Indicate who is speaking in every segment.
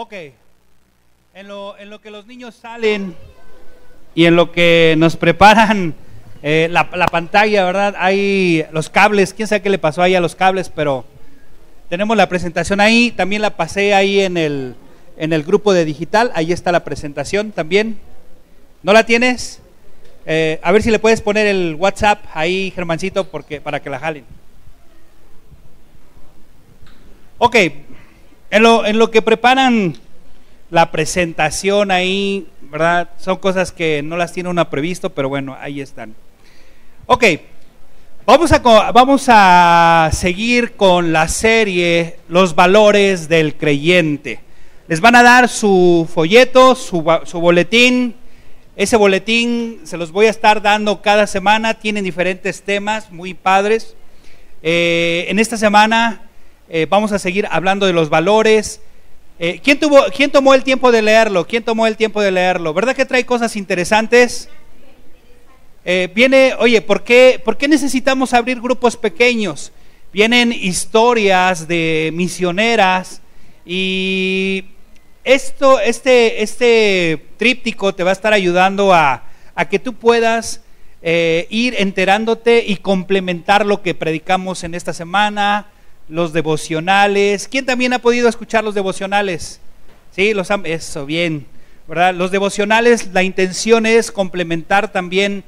Speaker 1: Ok, en lo, en lo que los niños salen y en lo que nos preparan eh, la, la pantalla, ¿verdad? Hay los cables, quién sabe qué le pasó ahí a los cables, pero tenemos la presentación ahí, también la pasé ahí en el, en el grupo de digital, ahí está la presentación también. ¿No la tienes? Eh, a ver si le puedes poner el WhatsApp ahí, Germancito, porque, para que la jalen. Ok, en lo, que preparan la presentación ahí, ¿verdad? Son cosas que no las tiene uno previsto, pero bueno, ahí están. Ok, vamos a, vamos a seguir con la serie Los valores del creyente. Les van a dar su folleto, su, su boletín. Ese boletín se los voy a estar dando cada semana. Tienen diferentes temas muy padres. Eh, en esta semana eh, vamos a seguir hablando de los valores. Eh, ¿quién, tuvo, ¿Quién tomó el tiempo de leerlo? ¿Quién tomó el tiempo de leerlo? ¿Verdad que trae cosas interesantes? Eh, viene, oye, ¿por qué, ¿por qué necesitamos abrir grupos pequeños? Vienen historias de misioneras y esto, este, este tríptico te va a estar ayudando a, que tú puedas ir enterándote y complementar lo que predicamos en esta semana, los devocionales. ¿Quién también ha podido escuchar los devocionales? Sí, los han, eso, bien, ¿verdad? Los devocionales, la intención es complementar también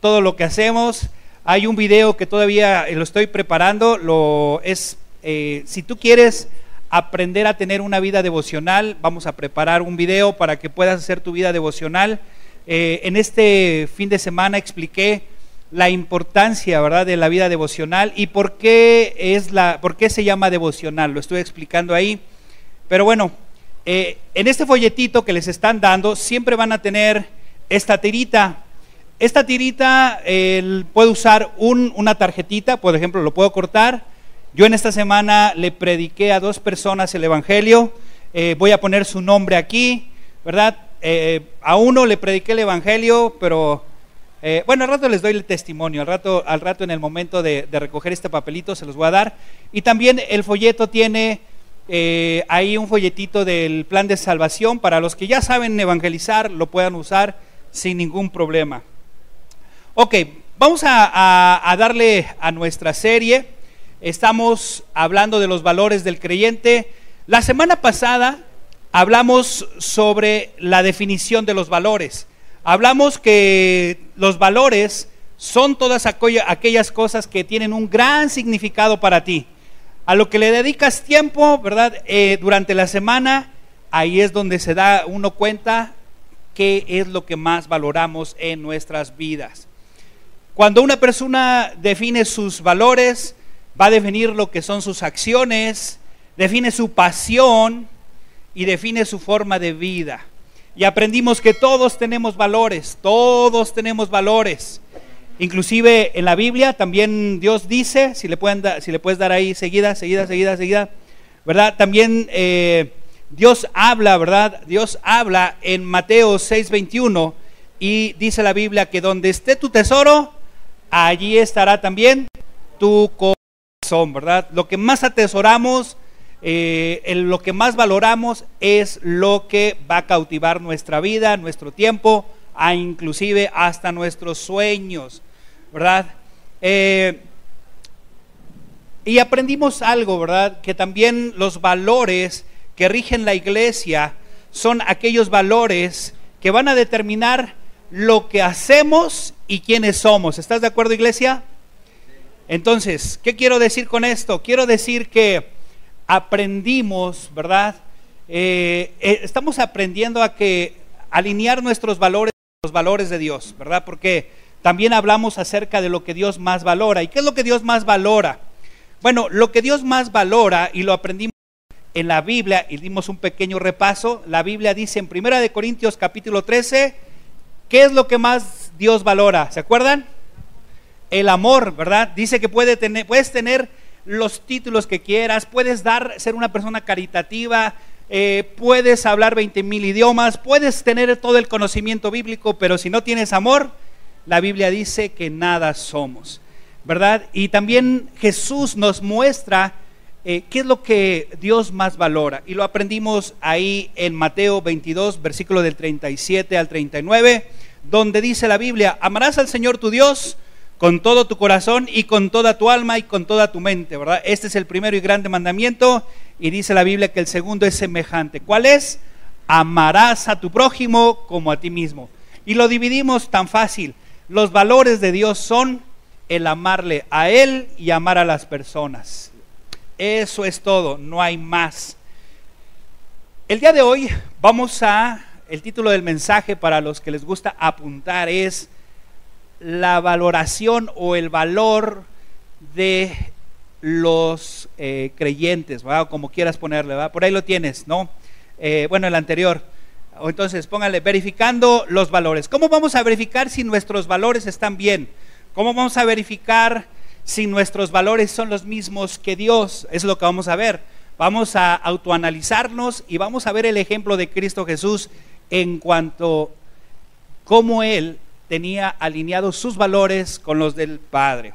Speaker 1: todo lo que hacemos. Hay un video que todavía lo estoy preparando, lo es, eh, si tú quieres aprender a tener una vida devocional, vamos a preparar un video para que puedas hacer tu vida devocional. Eh, en este fin de semana expliqué la importancia, ¿verdad?, de la vida devocional y por qué es la, por qué se llama devocional. Lo estoy explicando ahí. Pero bueno, eh, en este folletito que les están dando siempre van a tener esta tirita esta tirita eh, puede usar una tarjetita, por ejemplo, lo puedo cortar. Yo en esta semana le prediqué a dos personas el Evangelio. Eh, voy a poner su nombre aquí, ¿verdad? Eh, a uno le prediqué el Evangelio, pero bueno, al rato les doy el testimonio. Al rato, al rato en el momento de, de recoger este papelito se los voy a dar. Y también el folleto tiene ahí un folletito del plan de salvación para los que ya saben evangelizar, lo puedan usar sin ningún problema. Ok, vamos a, darle a nuestra serie. Estamos hablando de los valores del creyente. La semana pasada hablamos sobre la definición de los valores. Hablamos que los valores son todas aquellas cosas que tienen un gran significado para ti. A lo que le dedicas tiempo, ¿verdad? Eh, durante la semana, ahí es donde se da uno cuenta qué es lo que más valoramos en nuestras vidas. Cuando una persona define sus valores, va a definir lo que son sus acciones, define su pasión y define su forma de vida. Y aprendimos que todos tenemos valores, todos tenemos valores. Inclusive en la Biblia también Dios dice, si le, pueden si le puedes dar ahí seguida, seguida, seguida, seguida, ¿verdad? También eh, Dios habla, ¿verdad? Dios habla en Mateo 6:21 y dice la Biblia que donde esté tu tesoro, allí estará también tu corazón, ¿verdad? Lo que más atesoramos, eh, lo que más valoramos es lo que va a cautivar nuestra vida, nuestro tiempo, a inclusive hasta nuestros sueños, ¿verdad? Eh, y aprendimos algo, ¿verdad? Que también los valores que rigen la iglesia son aquellos valores que van a determinar lo que hacemos y quiénes somos. ¿Estás de acuerdo, iglesia? Entonces, ¿qué quiero decir con esto? Quiero decir que aprendimos, ¿verdad? Eh, eh, estamos aprendiendo a que alinear nuestros valores los valores de Dios, ¿verdad? Porque también hablamos acerca de lo que Dios más valora. ¿Y qué es lo que Dios más valora? Bueno, lo que Dios más valora, y lo aprendimos en la Biblia, y dimos un pequeño repaso, la Biblia dice en Primera de Corintios capítulo 13, ¿Qué es lo que más Dios valora? ¿Se acuerdan? El amor, ¿verdad? Dice que puede tener, puedes tener los títulos que quieras, puedes dar, ser una persona caritativa, eh, puedes hablar 20 mil idiomas, puedes tener todo el conocimiento bíblico, pero si no tienes amor, la Biblia dice que nada somos, ¿verdad? Y también Jesús nos muestra eh, ¿qué es lo que Dios más valora? Y lo aprendimos ahí en Mateo 22, versículo del 37 al 39, donde dice la Biblia, amarás al Señor tu Dios con todo tu corazón y con toda tu alma y con toda tu mente, ¿verdad? Este es el primero y grande mandamiento y dice la Biblia que el segundo es semejante. ¿Cuál es? Amarás a tu prójimo como a ti mismo. Y lo dividimos tan fácil. Los valores de Dios son el amarle a Él y amar a las personas. Eso es todo, no hay más. El día de hoy vamos a, el título del mensaje para los que les gusta apuntar es la valoración o el valor de los eh, creyentes, como quieras ponerle, por ahí lo tienes, ¿no? Eh, bueno, el anterior. Entonces póngale, verificando los valores. ¿Cómo vamos a verificar si nuestros valores están bien? ¿Cómo vamos a verificar si nuestros valores son los mismos que Dios? Es lo que vamos a ver. Vamos a autoanalizarnos y vamos a ver el ejemplo de Cristo Jesús en cuanto cómo Él tenía alineados sus valores con los del Padre.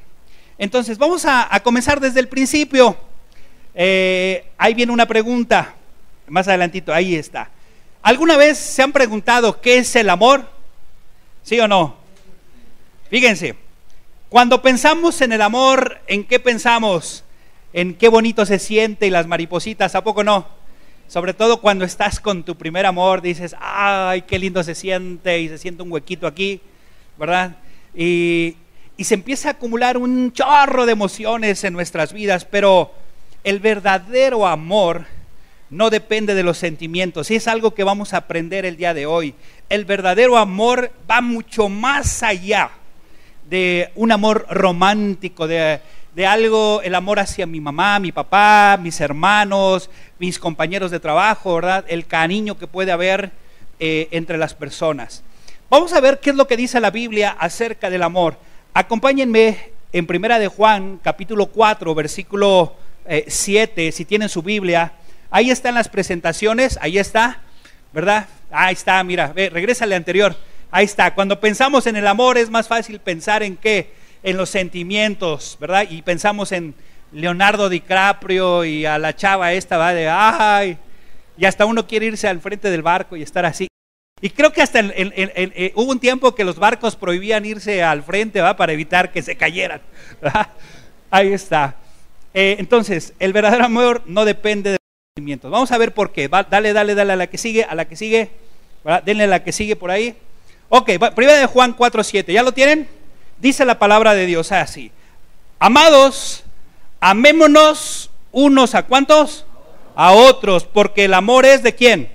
Speaker 1: Entonces, vamos a, comenzar desde el principio. Eh, ahí viene una pregunta, más adelantito, ahí está. ¿Alguna vez se han preguntado qué es el amor? ¿Sí o no? Fíjense, cuando pensamos en el amor, ¿en qué pensamos? En qué bonito se siente y las maripositas, ¿a poco no? Sobre todo cuando estás con tu primer amor, dices, ay, qué lindo se siente y se siente un huequito aquí, ¿verdad? Y, se empieza a acumular un chorro de emociones en nuestras vidas, pero el verdadero amor no depende de los sentimientos. Y es algo que vamos a aprender el día de hoy. El verdadero amor va mucho más allá de un amor romántico, de, algo, el amor hacia mi mamá, mi papá, mis hermanos, mis compañeros de trabajo, ¿verdad? El cariño que puede haber eh, entre las personas. Vamos a ver qué es lo que dice la Biblia acerca del amor. Acompáñenme en Primera de Juan, capítulo 4, versículo 7, eh, si tienen su Biblia. Ahí están las presentaciones, ahí está, ¿verdad? Ahí está, mira, ve, regrésale anterior. Ahí está, cuando pensamos en el amor es más fácil pensar en qué, en los sentimientos, ¿verdad? Y pensamos en Leonardo DiCaprio y a la chava esta, va de, ay, y hasta uno quiere irse al frente del barco y estar así. Y creo que hasta eh, hubo un tiempo que los barcos prohibían irse al frente. Para evitar que se cayeran. Ahí está. Eh, entonces, el verdadero amor no depende de los sentimientos. Vamos a ver por qué. dale, dale, dale a la que sigue, a la que sigue. Denle a la que sigue por ahí. Ok, primera de Juan 4.7, ¿ya lo tienen? Dice la palabra de Dios así. Amados, amémonos unos a cuántos? A otros, porque el amor es de quién?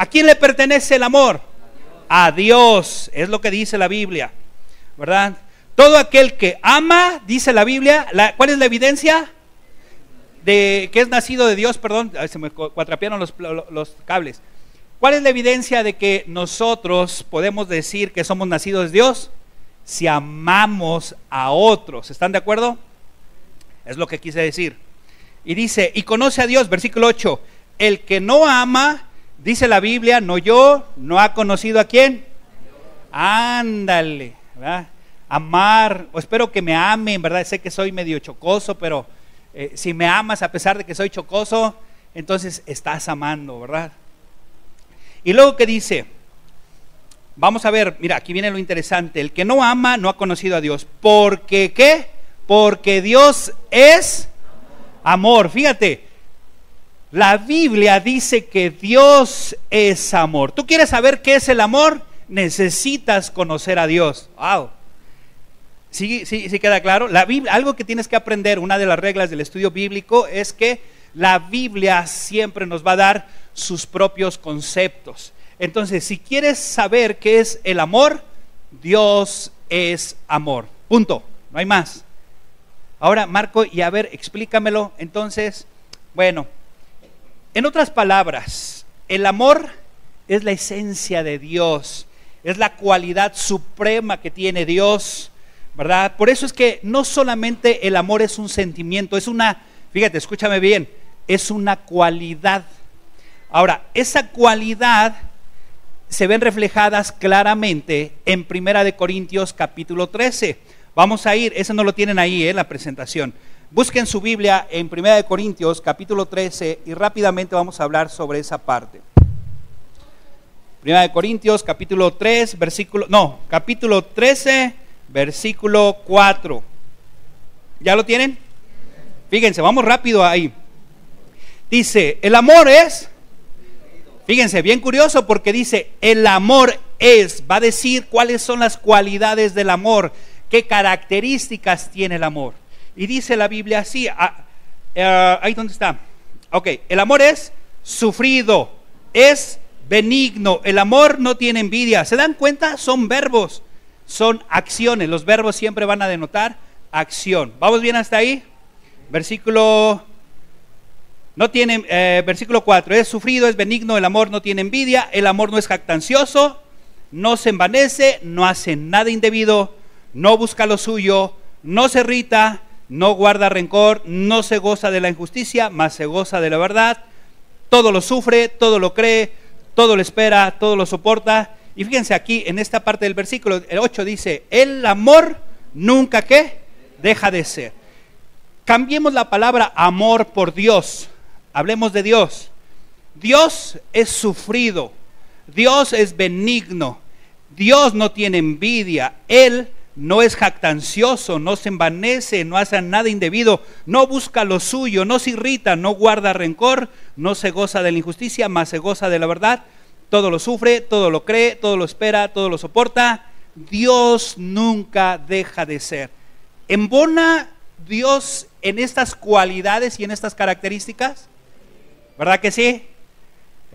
Speaker 1: ¿A quién le pertenece el amor? A Dios, es lo que dice la Biblia, ¿verdad? Todo aquel que ama, dice la Biblia, ¿cuál es la evidencia? De que es nacido de Dios, perdón, se me cuatrapearon los, los cables. ¿Cuál es la evidencia de que nosotros podemos decir que somos nacidos de Dios? Si amamos a otros. ¿Están de acuerdo? Es lo que quise decir. Y dice, y conoce a Dios, versículo 8, el que no ama, dice la Biblia, no yo, no ha conocido a quién. Ándale, ¿verdad? Amar, o espero que me amen, ¿verdad? Sé que soy medio chocoso, pero eh, si me amas a pesar de que soy chocoso, entonces estás amando, ¿verdad? Y luego que dice, vamos a ver, mira, aquí viene lo interesante, el que no ama no ha conocido a Dios. Porque qué? Porque Dios es amor. Fíjate, la Biblia dice que Dios es amor. ¿Tú quieres saber qué es el amor? Necesitas conocer a Dios. Wow. ¿Sí, sí, sí queda claro? La Biblia, algo que tienes que aprender, una de las reglas del estudio bíblico es que la Biblia siempre nos va a dar sus propios conceptos. Entonces, si quieres saber qué es el amor, Dios es amor. Punto. No hay más. Ahora, Marco, y a ver, explícamelo. Entonces, bueno, en otras palabras, el amor es la esencia de Dios, es la cualidad suprema que tiene Dios, ¿verdad? Por eso es que no solamente el amor es un sentimiento, es una, fíjate, escúchame bien, es una cualidad. Ahora, esa cualidad se ven reflejadas claramente en Primera de Corintios capítulo 13. Vamos a ir, eso no lo tienen ahí en ¿eh? la presentación. Busquen su Biblia en 1 Corintios capítulo 13 y rápidamente vamos a hablar sobre esa parte. 1 Corintios capítulo 3, versículo, no, capítulo 13, versículo 4. ¿Ya lo tienen? Fíjense, vamos rápido ahí. Dice, el amor es, fíjense, bien curioso porque dice, el amor es, va a decir cuáles son las cualidades del amor, qué características tiene el amor. Y dice la Biblia así, ah, eh, ahí donde está. Ok, el amor es sufrido, es benigno, el amor no tiene envidia. ¿Se dan cuenta? Son verbos, son acciones. Los verbos siempre van a denotar acción. ¿Vamos bien hasta ahí? Versículo no tiene, eh, versículo 4, es sufrido, es benigno, el amor no tiene envidia, el amor no es jactancioso, no se envanece, no hace nada indebido, no busca lo suyo, no se irrita, no guarda rencor, no se goza de la injusticia, mas se goza de la verdad, todo lo sufre, todo lo cree, todo lo espera, todo lo soporta. Y fíjense aquí en esta parte del versículo, el 8 dice, el amor nunca que deja de ser. Cambiemos la palabra amor por Dios. Hablemos de Dios. Dios es sufrido. Dios es benigno. Dios no tiene envidia. Él no es jactancioso, no se envanece, no hace nada indebido, no busca lo suyo, no se irrita, no guarda rencor, no se goza de la injusticia, más se goza de la verdad. Todo lo sufre, todo lo cree, todo lo espera, todo lo soporta. Dios nunca deja de ser. ¿Embona Dios en estas cualidades y en estas características? ¿Verdad que sí?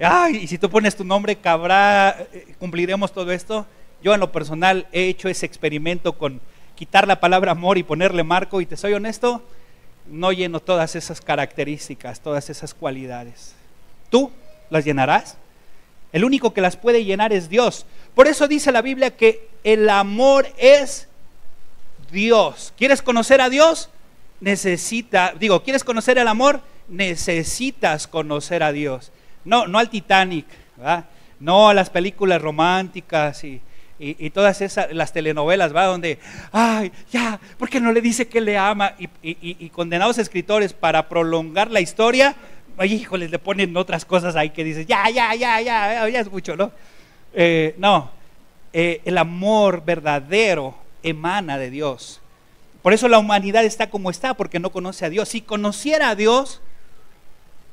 Speaker 1: Ay, y si tú pones tu nombre, cabrá, eh, cumpliremos todo esto. Yo en lo personal he hecho ese experimento con quitar la palabra amor y ponerle marco y te soy honesto, no lleno todas esas características, todas esas cualidades. ¿Tú las llenarás? El único que las puede llenar es Dios. Por eso dice la Biblia que el amor es Dios. ¿Quieres conocer a Dios? Necesita, digo, ¿quieres conocer el amor? necesitas conocer a Dios. No, no al Titanic, no a las películas románticas y, todas esas, las telenovelas, ¿va? Donde, ay, ya, ¿por qué no le dice que le ama? Y, condenados escritores para prolongar la historia, ay, híjoles, le ponen otras cosas ahí que dices, ya, ya, ya, ya, ya es mucho, ¿no? Eh, no, eh, el amor verdadero emana de Dios. Por eso la humanidad está como está, porque no conoce a Dios. Si conociera a Dios,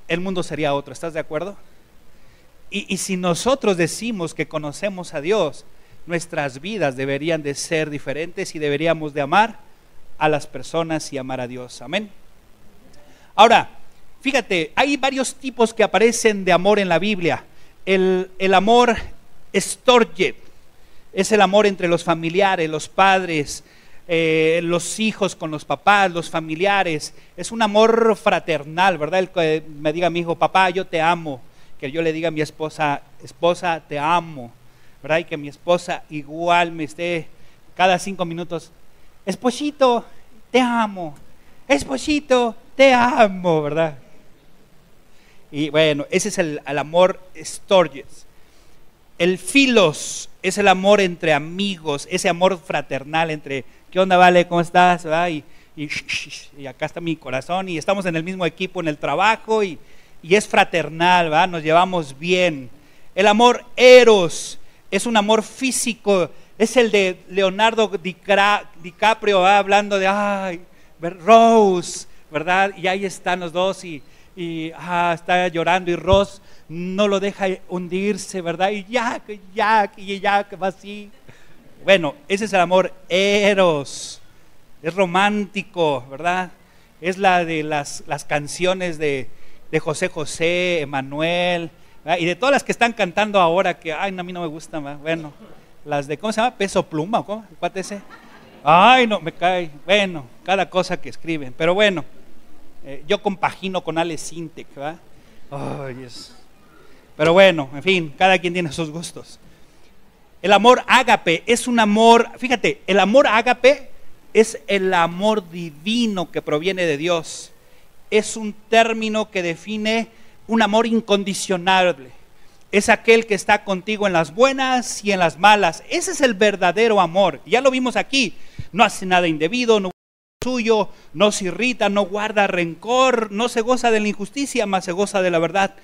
Speaker 1: el mundo sería otro. ¿Estás de acuerdo? Y, si nosotros decimos que conocemos a Dios, nuestras vidas deberían de ser diferentes y deberíamos de amar a las personas y amar a Dios. Amén. Ahora, fíjate, hay varios tipos que aparecen de amor en la Biblia. El, el amor storge es el amor entre los familiares, los padres, eh, los hijos con los papás, los familiares. Es un amor fraternal, ¿verdad? El que me diga mi hijo, papá, yo te amo. Que yo le diga a mi esposa, esposa, te amo. ¿Verdad? Y que mi esposa igual me esté cada cinco minutos, esposito, te amo. Esposito, te amo, ¿verdad? Y bueno, ese es el, amor Storges. El filos es el amor entre amigos, ese amor fraternal entre ¿qué onda, Vale? ¿Cómo estás? Y, y, acá está mi corazón y estamos en el mismo equipo en el trabajo y, es fraternal, ¿verdad? Nos llevamos bien. El amor eros es un amor físico, es el de Leonardo DiCaprio hablando de, ay, Rose, ¿verdad? Y ahí están los dos y, ah, está llorando y Rose no lo deja hundirse, ¿verdad? Y Jack, Jack, y Jack va así. Bueno, ese es el amor eros. Es romántico, ¿verdad? Es la de las, las canciones de, José José, Emanuel, y de todas las que están cantando ahora, que ay, a mí no me gustan, bueno, las de, ¿cómo se llama? Peso pluma, ¿cómo? ¿Cuál ese? Ay, no, me cae. Bueno, cada cosa que escriben. Pero bueno, eh, yo compagino con Ale Sintec, ¿verdad? Ay, Pero bueno, en fin, cada quien tiene sus gustos. El amor ágape es un amor, fíjate, el amor ágape es el amor divino que proviene de Dios. Es un término que define un amor incondicionable. Es aquel que está contigo en las buenas y en las malas. Ese es el verdadero amor. Ya lo vimos aquí. No hace nada indebido, no suyo, no se irrita, no guarda rencor, no se goza de la injusticia, más se goza de la verdad.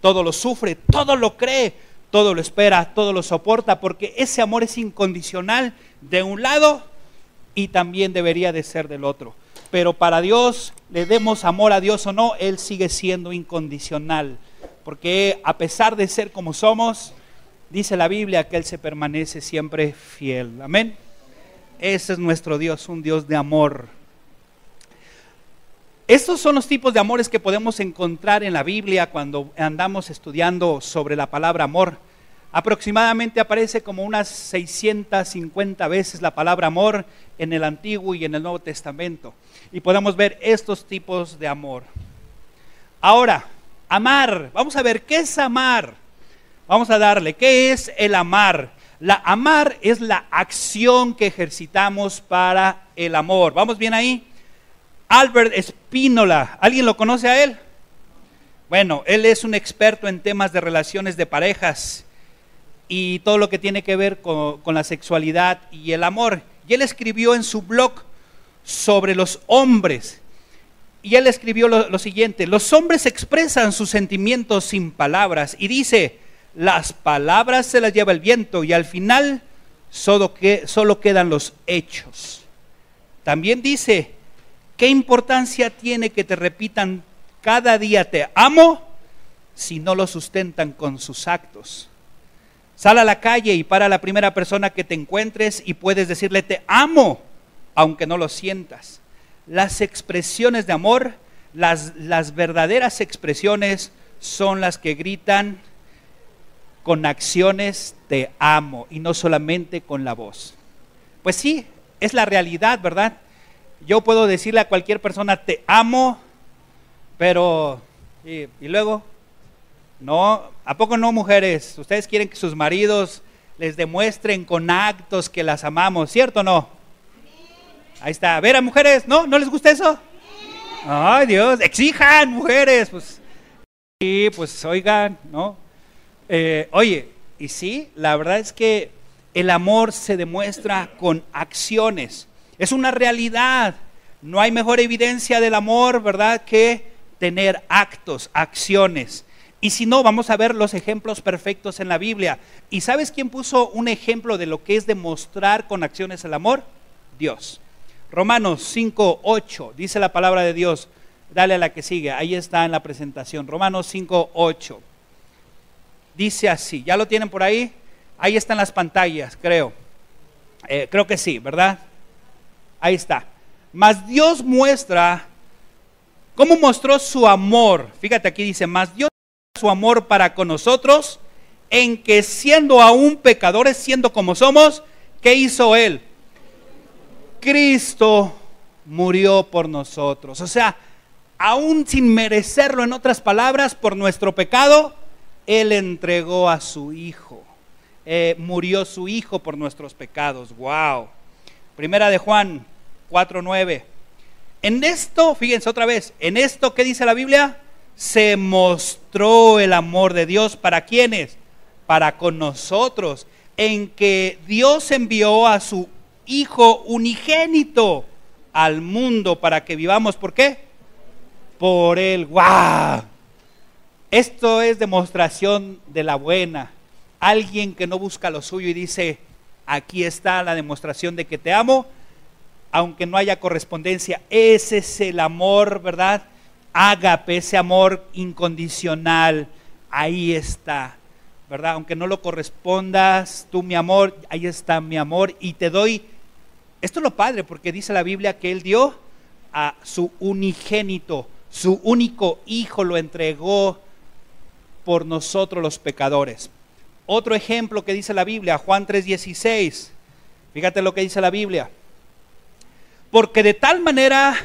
Speaker 1: Todo lo sufre, todo lo cree, todo lo espera, todo lo soporta, porque ese amor es incondicional de un lado y también debería de ser del otro. Pero para Dios, le demos amor a Dios o no, Él sigue siendo incondicional, porque a pesar de ser como somos, dice la Biblia que Él se permanece siempre fiel. Amén. Ese es nuestro Dios, un Dios de amor. Estos son los tipos de amores que podemos encontrar en la Biblia cuando andamos estudiando sobre la palabra amor. Aproximadamente aparece como unas 650 veces la palabra amor en el Antiguo y en el Nuevo Testamento. Y podemos ver estos tipos de amor. Ahora, amar. Vamos a ver qué es amar. Vamos a darle, ¿qué es el amar? La amar es la acción que ejercitamos para el amor. ¿Vamos bien ahí? Albert Spínola, ¿alguien lo conoce a él? Bueno, él es un experto en temas de relaciones de parejas y todo lo que tiene que ver con, la sexualidad y el amor. Y él escribió en su blog sobre los hombres. Y él escribió lo, lo siguiente, los hombres expresan sus sentimientos sin palabras y dice, las palabras se las lleva el viento y al final solo, que, solo quedan los hechos. También dice, ¿Qué importancia tiene que te repitan cada día te amo si no lo sustentan con sus actos? Sal a la calle y para la primera persona que te encuentres y puedes decirle te amo, aunque no lo sientas. Las expresiones de amor, las, las verdaderas expresiones son las que gritan con acciones te amo y no solamente con la voz. Pues sí, es la realidad, ¿verdad? yo puedo decirle a cualquier persona, te amo, pero, ¿y, luego? No, ¿a poco no, mujeres? Ustedes quieren que sus maridos les demuestren con actos que las amamos, ¿cierto o no? Ahí está. A ver, a mujeres, ¿no? ¿No les gusta eso? Ay, Dios, exijan, mujeres. Pues, sí, pues oigan, ¿no? Eh, oye, y sí, la verdad es que el amor se demuestra con acciones. Es una realidad. No hay mejor evidencia del amor, ¿verdad?, que tener actos, acciones. Y si no, vamos a ver los ejemplos perfectos en la Biblia. ¿Y sabes quién puso un ejemplo de lo que es demostrar con acciones el amor? Dios. Romanos 5, 8, dice la palabra de Dios. Dale a la que sigue, ahí está en la presentación. Romanos 5, 8. Dice así, ¿ya lo tienen por ahí? Ahí están las pantallas, creo. Eh, creo que sí, ¿verdad? Ahí está. Mas Dios muestra, ¿cómo mostró su amor? Fíjate aquí dice, mas Dios su amor para con nosotros, en que siendo aún pecadores, siendo como somos, ¿qué hizo Él? Cristo murió por nosotros. O sea, aún sin merecerlo, en otras palabras, por nuestro pecado, Él entregó a su Hijo. Eh, murió su Hijo por nuestros pecados. ¡Wow! Primera de Juan 4.9. En esto, fíjense otra vez, en esto que dice la Biblia, se mostró el amor de Dios para quienes, para con nosotros, en que Dios envió a su Hijo unigénito al mundo para que vivamos. ¿Por qué? Por Él. ¡Wow! Esto es demostración de la buena. Alguien que no busca lo suyo y dice, aquí está la demostración de que te amo, aunque no haya correspondencia. Ese es el amor, ¿verdad? Ágape, ese amor incondicional, ahí está, ¿verdad? Aunque no lo correspondas, tú mi amor, ahí está mi amor y te doy, esto es lo padre, porque dice la Biblia que Él dio a su unigénito, su único hijo lo entregó por nosotros los pecadores. Otro ejemplo que dice la Biblia, Juan 3:16. Fíjate lo que dice la Biblia. Porque de tal manera,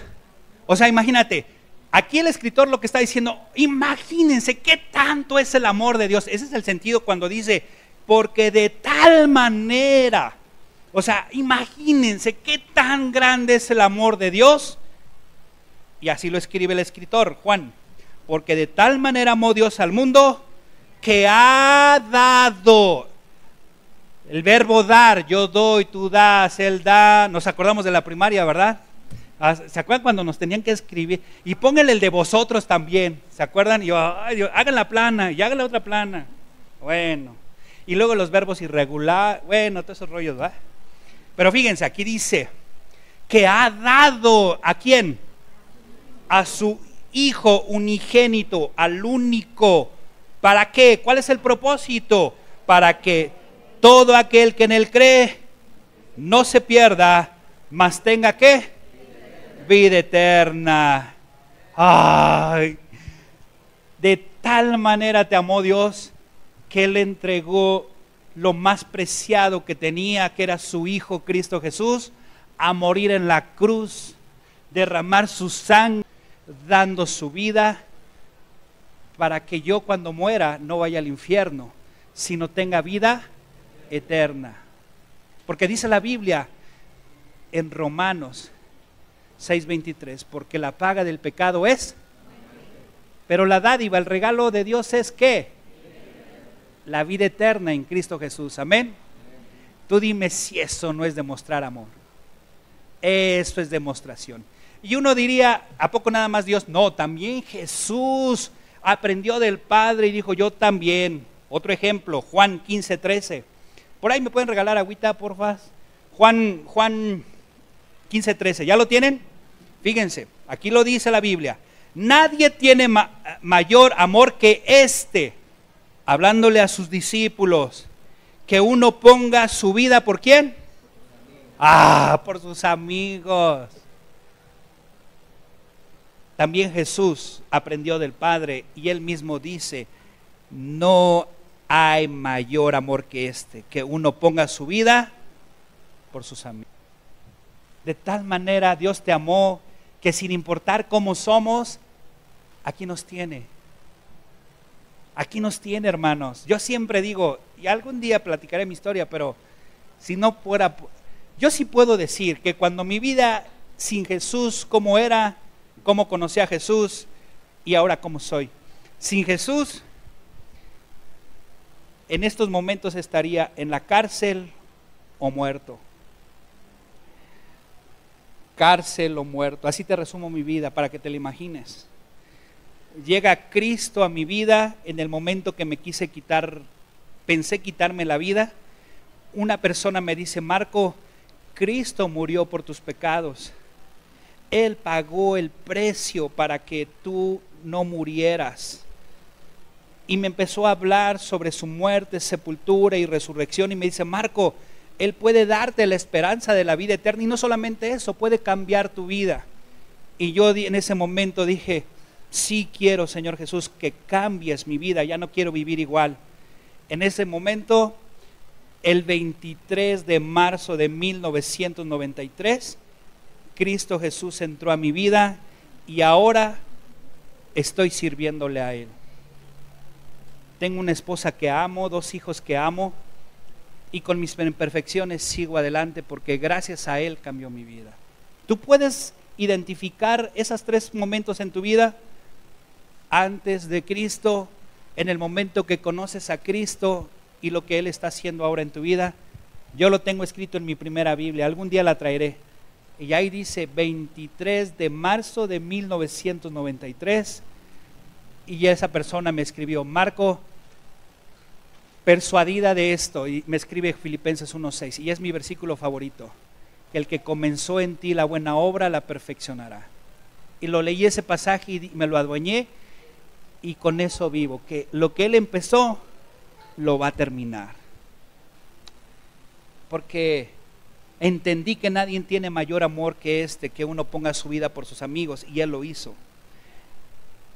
Speaker 1: o sea, imagínate, aquí el escritor lo que está diciendo, imagínense qué tanto es el amor de Dios. Ese es el sentido cuando dice, porque de tal manera, o sea, imagínense qué tan grande es el amor de Dios. Y así lo escribe el escritor, Juan. Porque de tal manera amó Dios al mundo que ha dado. El verbo dar, yo doy, tú das, él da. Nos acordamos de la primaria, ¿verdad? Ah, ¿Se acuerdan cuando nos tenían que escribir? Y pónganle el de vosotros también. ¿Se acuerdan? Y yo, hagan la plana y hagan la otra plana. Bueno. Y luego los verbos irregular. Bueno, todos esos rollos, ¿va? Pero fíjense, aquí dice que ha dado a quién? A su hijo unigénito, al único. ¿Para qué? ¿Cuál es el propósito? Para que todo aquel que en él cree no se pierda, mas tenga que vida eterna. Ay, de tal manera te amó Dios que Él entregó lo más preciado que tenía, que era su Hijo Cristo Jesús, a morir en la cruz, derramar su sangre, dando su vida, para que yo cuando muera no vaya al infierno, sino tenga vida eterna. Porque dice la Biblia en Romanos 6:23, porque la paga del pecado es, pero la dádiva, el regalo de Dios es qué? La vida eterna en Cristo Jesús. Amén. Tú dime si eso no es demostrar amor. Eso es demostración. Y uno diría, ¿a poco nada más Dios? No, también Jesús aprendió del Padre y dijo, yo también. Otro ejemplo, Juan 15, 13. Por ahí me pueden regalar agüita, porfa. Juan, Juan 15, 13. ¿Ya lo tienen? Fíjense, aquí lo dice la Biblia. Nadie tiene mayor amor que este, hablándole a sus discípulos, que uno ponga su vida por quién? Ah, por sus amigos. También Jesús aprendió del Padre y él mismo dice, no hay mayor amor que este, que uno ponga su vida por sus amigos. De tal manera Dios te amó que sin importar cómo somos, aquí nos tiene. Aquí nos tiene, hermanos. Yo siempre digo, y algún día platicaré mi historia, pero si no fuera, yo sí puedo decir que cuando mi vida sin Jesús, como era, cómo conocí a Jesús y ahora cómo soy. Sin Jesús, en estos momentos estaría en la cárcel o muerto cárcel o muerto. Así te resumo mi vida para que te lo imagines. Llega Cristo a mi vida en el momento que me quise quitar, pensé quitarme la vida. Una persona me dice, Marco, Cristo murió por tus pecados. Él pagó el precio para que tú no murieras. Y me empezó a hablar sobre su muerte, sepultura y resurrección y me dice, Marco, él puede darte la esperanza de la vida eterna y no solamente eso, puede cambiar tu vida. Y yo en ese momento dije, sí quiero, Señor Jesús, que cambies mi vida, ya no quiero vivir igual. En ese momento, el 23 de marzo de 1993, Cristo Jesús entró a mi vida y ahora estoy sirviéndole a Él. Tengo una esposa que amo, dos hijos que amo y con mis imperfecciones sigo adelante porque gracias a Él cambió mi vida. ¿Tú puedes identificar esos tres momentos en tu vida? Antes de Cristo, en el momento que conoces a Cristo y lo que Él está haciendo ahora en tu vida. Yo lo tengo escrito en mi primera Biblia, algún día la traeré. Y ahí dice 23 de marzo de 1993. Y esa persona me escribió, Marco, persuadida de esto, y me escribe Filipenses 1.6, y es mi versículo favorito, el que comenzó en ti la buena obra la perfeccionará. Y lo leí ese pasaje y me lo adueñé, y con eso vivo, que lo que él empezó, lo va a terminar. Porque entendí que nadie tiene mayor amor que este, que uno ponga su vida por sus amigos, y él lo hizo.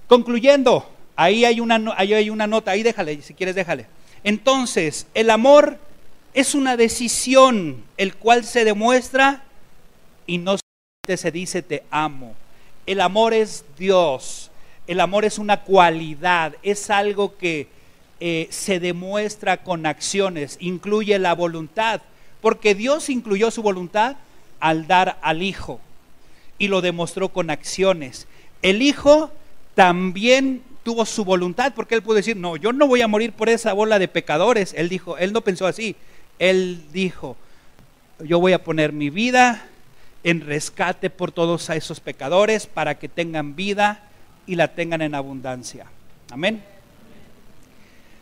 Speaker 1: Concluyendo, ahí hay una, ahí hay una nota, ahí déjale, si quieres déjale. Entonces, el amor es una decisión, el cual se demuestra y no solamente se dice te amo. El amor es Dios, el amor es una cualidad, es algo que eh, se demuestra con acciones, incluye la voluntad, porque Dios incluyó su voluntad al dar al Hijo y lo demostró con acciones. El Hijo también tuvo su voluntad, porque él pudo decir, no, yo no voy a morir por esa bola de pecadores. Él dijo, él no pensó así, él dijo, yo voy a poner mi vida en rescate por todos esos pecadores para que tengan vida y la tengan en abundancia. Amén.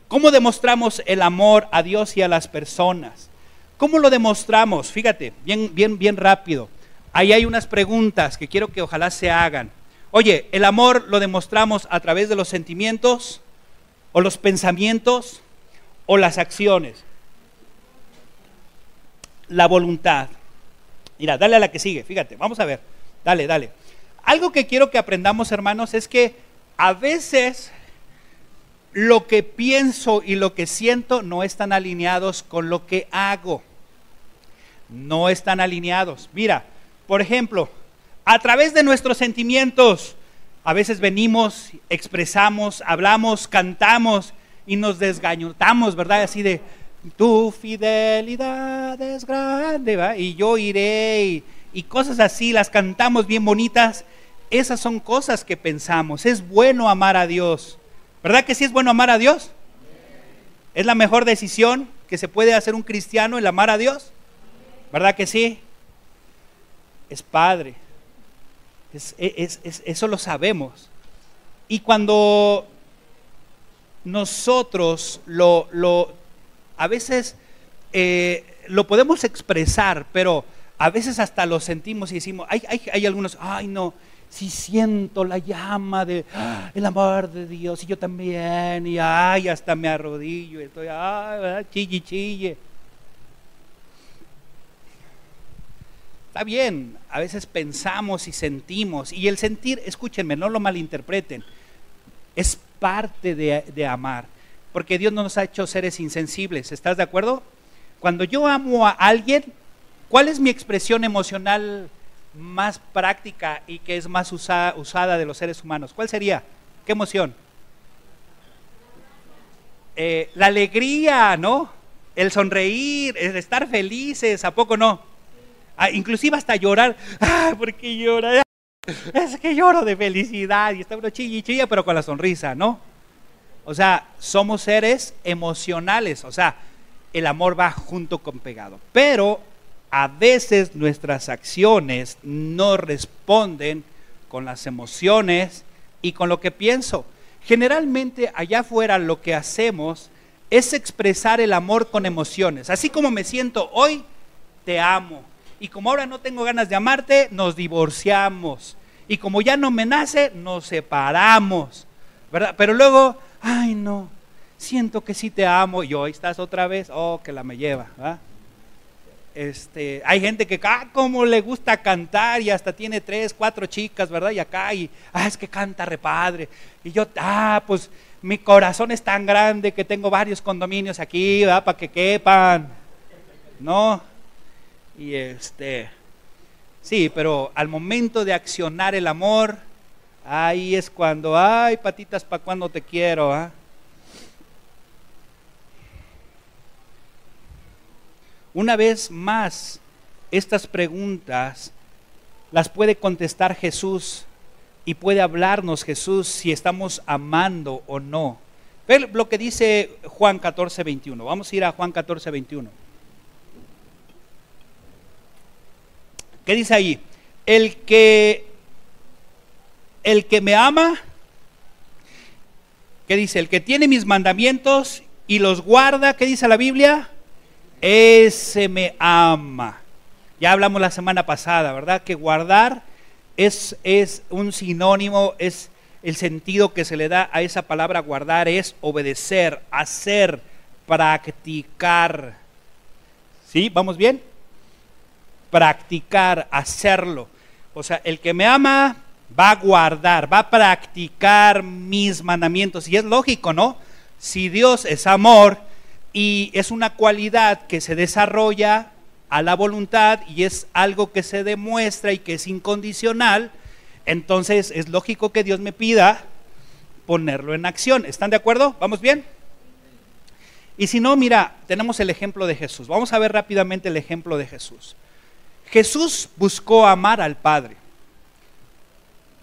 Speaker 1: ¿Cómo demostramos el amor a Dios y a las personas? ¿Cómo lo demostramos? Fíjate, bien, bien, bien rápido. Ahí hay unas preguntas que quiero que ojalá se hagan. Oye, ¿el amor lo demostramos a través de los sentimientos o los pensamientos o las acciones? La voluntad. Mira, dale a la que sigue, fíjate, vamos a ver. Dale, dale. Algo que quiero que aprendamos, hermanos, es que a veces lo que pienso y lo que siento no están alineados con lo que hago. No están alineados. Mira, por ejemplo, a través de nuestros sentimientos, a veces venimos, expresamos, hablamos, cantamos y nos desgañotamos, ¿verdad? Así de, tu fidelidad es grande, ¿va? y yo iré, y, cosas así, las cantamos bien bonitas. Esas son cosas que pensamos. Es bueno amar a Dios. ¿Verdad que sí es bueno amar a Dios? ¿Es la mejor decisión que se puede hacer un cristiano el amar a Dios? ¿Verdad que sí? Es padre. Eso lo sabemos. Y cuando nosotros lo, lo a veces eh, lo podemos expresar, pero a veces hasta lo sentimos y decimos, hay, hay, hay algunos, ay no, si siento la llama de ah, el amor de Dios y yo también, y ay, hasta me arrodillo, y estoy, ay, chille, chille. Está bien, a veces pensamos y sentimos, y el sentir, escúchenme, no lo malinterpreten, es parte de, amar porque Dios no nos ha hecho seres insensibles. ¿Estás de acuerdo? Cuando yo amo a alguien, ¿cuál es mi expresión emocional más práctica y que es más usada, de los seres humanos? ¿Cuál sería? ¿Qué emoción? Eh, la alegría, ¿no? El sonreír, el estar felices, ¿a poco no? Ah, inclusive hasta llorar. ¡Ay, por qué llora! Es que lloro de felicidad y está uno chilla chilla, pero con la sonrisa, ¿no? O sea, somos seres emocionales, o sea, el amor va junto con pegado. Pero a veces nuestras acciones no responden con las emociones y con lo que pienso. Generalmente allá afuera lo que hacemos es expresar el amor con emociones. Así como me siento hoy, te amo. Y como ahora no tengo ganas de amarte, nos divorciamos. Y como ya no me nace, nos separamos. ¿Verdad? Pero luego ay no, siento que sí te amo, y hoy estás otra vez, oh, que la me lleva. Este, hay gente que, ah, como le gusta cantar y hasta tiene tres, cuatro chicas, ¿verdad? Y acá, y, ah, es que canta repadre. Y yo, ah, pues mi corazón es tan grande que tengo varios condominios aquí, ¿verdad? Para que quepan. ¿No? Y este, sí, pero al momento de accionar el amor, Ahí es cuando, ay, patitas, ¿para cuando te quiero? Ah? Una vez más, estas preguntas las puede contestar Jesús y puede hablarnos Jesús si estamos amando o no. Ve lo que dice Juan 14, 21. Vamos a ir a Juan 14, 21. ¿Qué dice ahí? El que el que me ama, ¿qué dice? El que tiene mis mandamientos y los guarda, ¿qué dice la Biblia? Ese me ama. Ya hablamos la semana pasada, ¿verdad? Que guardar es, es un sinónimo, es el sentido que se le da a esa palabra guardar, es obedecer, hacer, practicar. ¿Sí? ¿Vamos bien? Practicar, hacerlo. O sea, el que me ama, va a guardar, va a practicar mis mandamientos. Y es lógico, ¿no? Si Dios es amor y es una cualidad que se desarrolla a la voluntad y es algo que se demuestra y que es incondicional, entonces es lógico que Dios me pida ponerlo en acción. ¿Están de acuerdo? ¿Vamos bien? Y si no, mira, tenemos el ejemplo de Jesús. Vamos a ver rápidamente el ejemplo de Jesús. Jesús buscó amar al Padre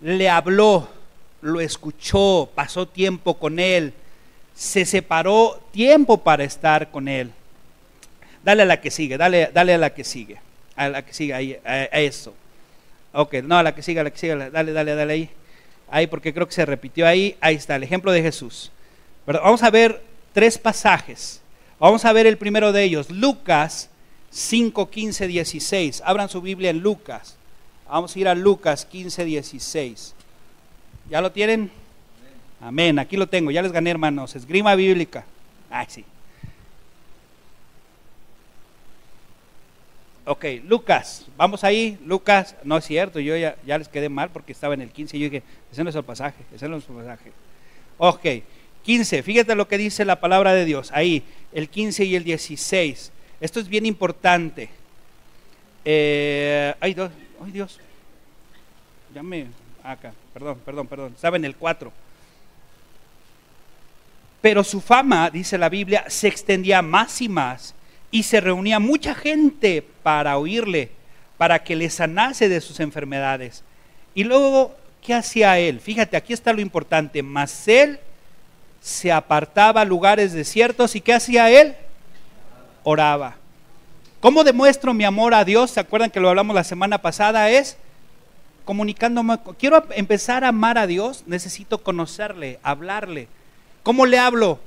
Speaker 1: le habló, lo escuchó, pasó tiempo con él, se separó tiempo para estar con él. Dale a la que sigue, dale, dale a la que sigue, a la que sigue ahí, a, eso. Ok, no, la que siga, la que siga, dale, dale, dale ahí. Ahí, porque creo que se repitió ahí. Ahí está, el ejemplo de Jesús. Vamos a ver tres pasajes. Vamos a ver el primero de ellos, Lucas 5, 15, 16. Abran su Biblia en Lucas. Vamos a ir a Lucas 15, 16. ¿Ya lo tienen? Amén, aquí lo tengo, ya les gané hermanos. Esgrima bíblica. Ah, sí. Ok, Lucas, vamos ahí, Lucas, no es cierto, yo ya, ya les quedé mal porque estaba en el 15 y yo dije, ese no es el pasaje, ese no es el pasaje. Ok, 15, fíjate lo que dice la palabra de Dios, ahí, el 15 y el 16. Esto es bien importante. Eh, ay, Dios, ay Dios, ya me, acá, perdón, perdón, perdón, saben el 4. Pero su fama, dice la Biblia, se extendía más y más y se reunía mucha gente para oírle, para que le sanase de sus enfermedades. Y luego, ¿qué hacía él? Fíjate, aquí está lo importante. Mas él se apartaba a lugares desiertos y ¿qué hacía él? Oraba. ¿Cómo demuestro mi amor a Dios? ¿Se acuerdan que lo hablamos la semana pasada? Es comunicándome. Quiero empezar a amar a Dios, necesito conocerle, hablarle. ¿Cómo le hablo?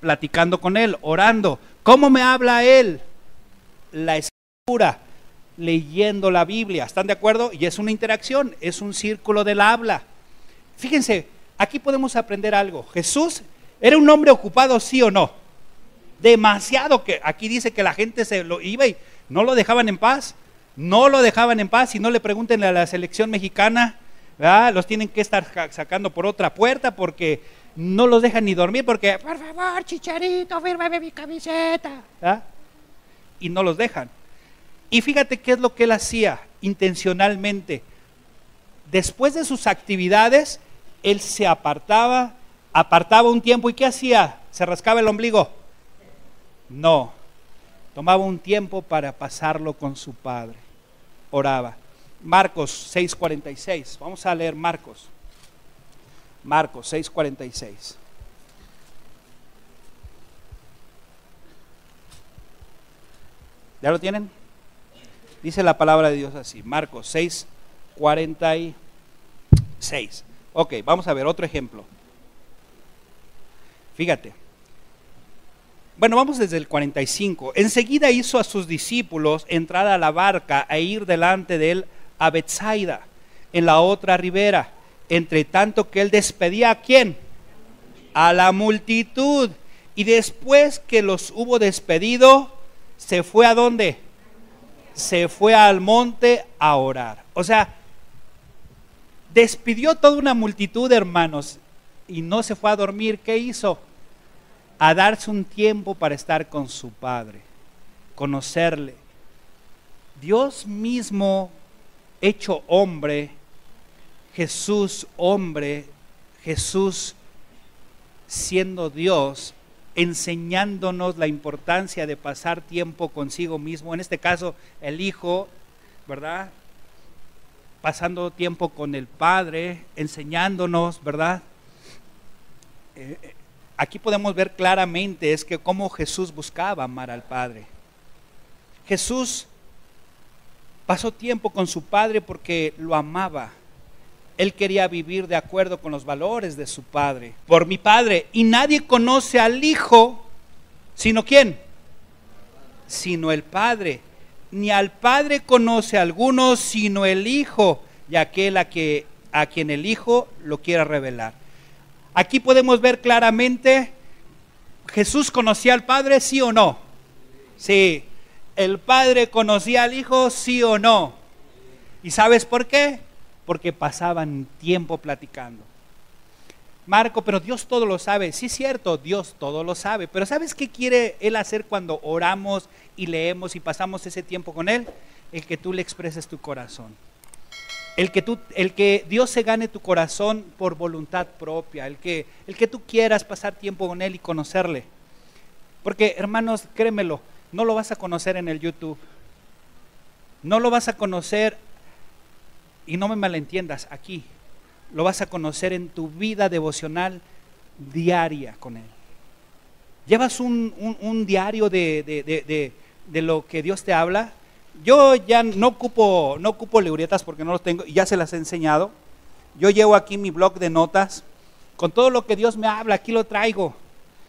Speaker 1: Platicando con Él, orando. ¿Cómo me habla Él? La escritura, leyendo la Biblia. ¿Están de acuerdo? Y es una interacción, es un círculo del habla. Fíjense, aquí podemos aprender algo. Jesús era un hombre ocupado, sí o no. Demasiado que aquí dice que la gente se lo iba y no lo dejaban en paz. No lo dejaban en paz. Si no le pregunten a la selección mexicana, los tienen que estar sacando por otra puerta porque no los dejan ni dormir porque, por favor, chicharito, fírmame mi camiseta. Y no los dejan. Y fíjate qué es lo que él hacía intencionalmente. Después de sus actividades, él se apartaba, apartaba un tiempo y ¿qué hacía? ¿Se rascaba el ombligo? No. Tomaba un tiempo para pasarlo con su padre. Oraba. Marcos 6:46. Vamos a leer Marcos. Marcos 6:46. ¿Ya lo tienen? Dice la palabra de Dios así, Marcos 6:46. Ok, vamos a ver otro ejemplo. Fíjate. Bueno, vamos desde el 45. Enseguida hizo a sus discípulos entrar a la barca e ir delante de él a Bethsaida, en la otra ribera entre tanto que él despedía a quién? A la multitud. Y después que los hubo despedido, se fue a dónde? Se fue al monte a orar. O sea, despidió toda una multitud, hermanos, y no se fue a dormir. ¿Qué hizo? A darse un tiempo para estar con su Padre, conocerle. Dios mismo, hecho hombre, Jesús hombre, Jesús siendo Dios, enseñándonos la importancia de pasar tiempo consigo mismo, en este caso el Hijo, ¿verdad? Pasando tiempo con el Padre, enseñándonos, ¿verdad? Eh, eh, aquí podemos ver claramente es que cómo Jesús buscaba amar al Padre. Jesús pasó tiempo con su Padre porque lo amaba él quería vivir de acuerdo con los valores de su padre, por mi padre. Y nadie conoce al hijo, sino quién? Sino el padre. Ni al padre conoce a alguno, sino el hijo, y aquel a, que, a quien el hijo lo quiera revelar. Aquí podemos ver claramente, Jesús conocía al padre, sí o no. Sí, el padre conocía al hijo, sí o no. ¿Y sabes por qué? porque pasaban tiempo platicando. Marco, pero Dios todo lo sabe. Sí es cierto, Dios todo lo sabe. Pero ¿sabes qué quiere Él hacer cuando oramos y leemos y pasamos ese tiempo con Él? El que tú le expreses tu corazón. El que, tú, el que Dios se gane tu corazón por voluntad propia. El que, el que tú quieras pasar tiempo con Él y conocerle. Porque hermanos, créemelo, no lo vas a conocer en el YouTube. No lo vas a conocer y no me malentiendas, aquí lo vas a conocer en tu vida devocional diaria con Él. Llevas un, diario de, de, lo que Dios te habla, yo ya no ocupo, no ocupo libretas porque no los tengo, y ya se las he enseñado. Yo llevo aquí mi blog de notas, con todo lo que Dios me habla, aquí lo traigo.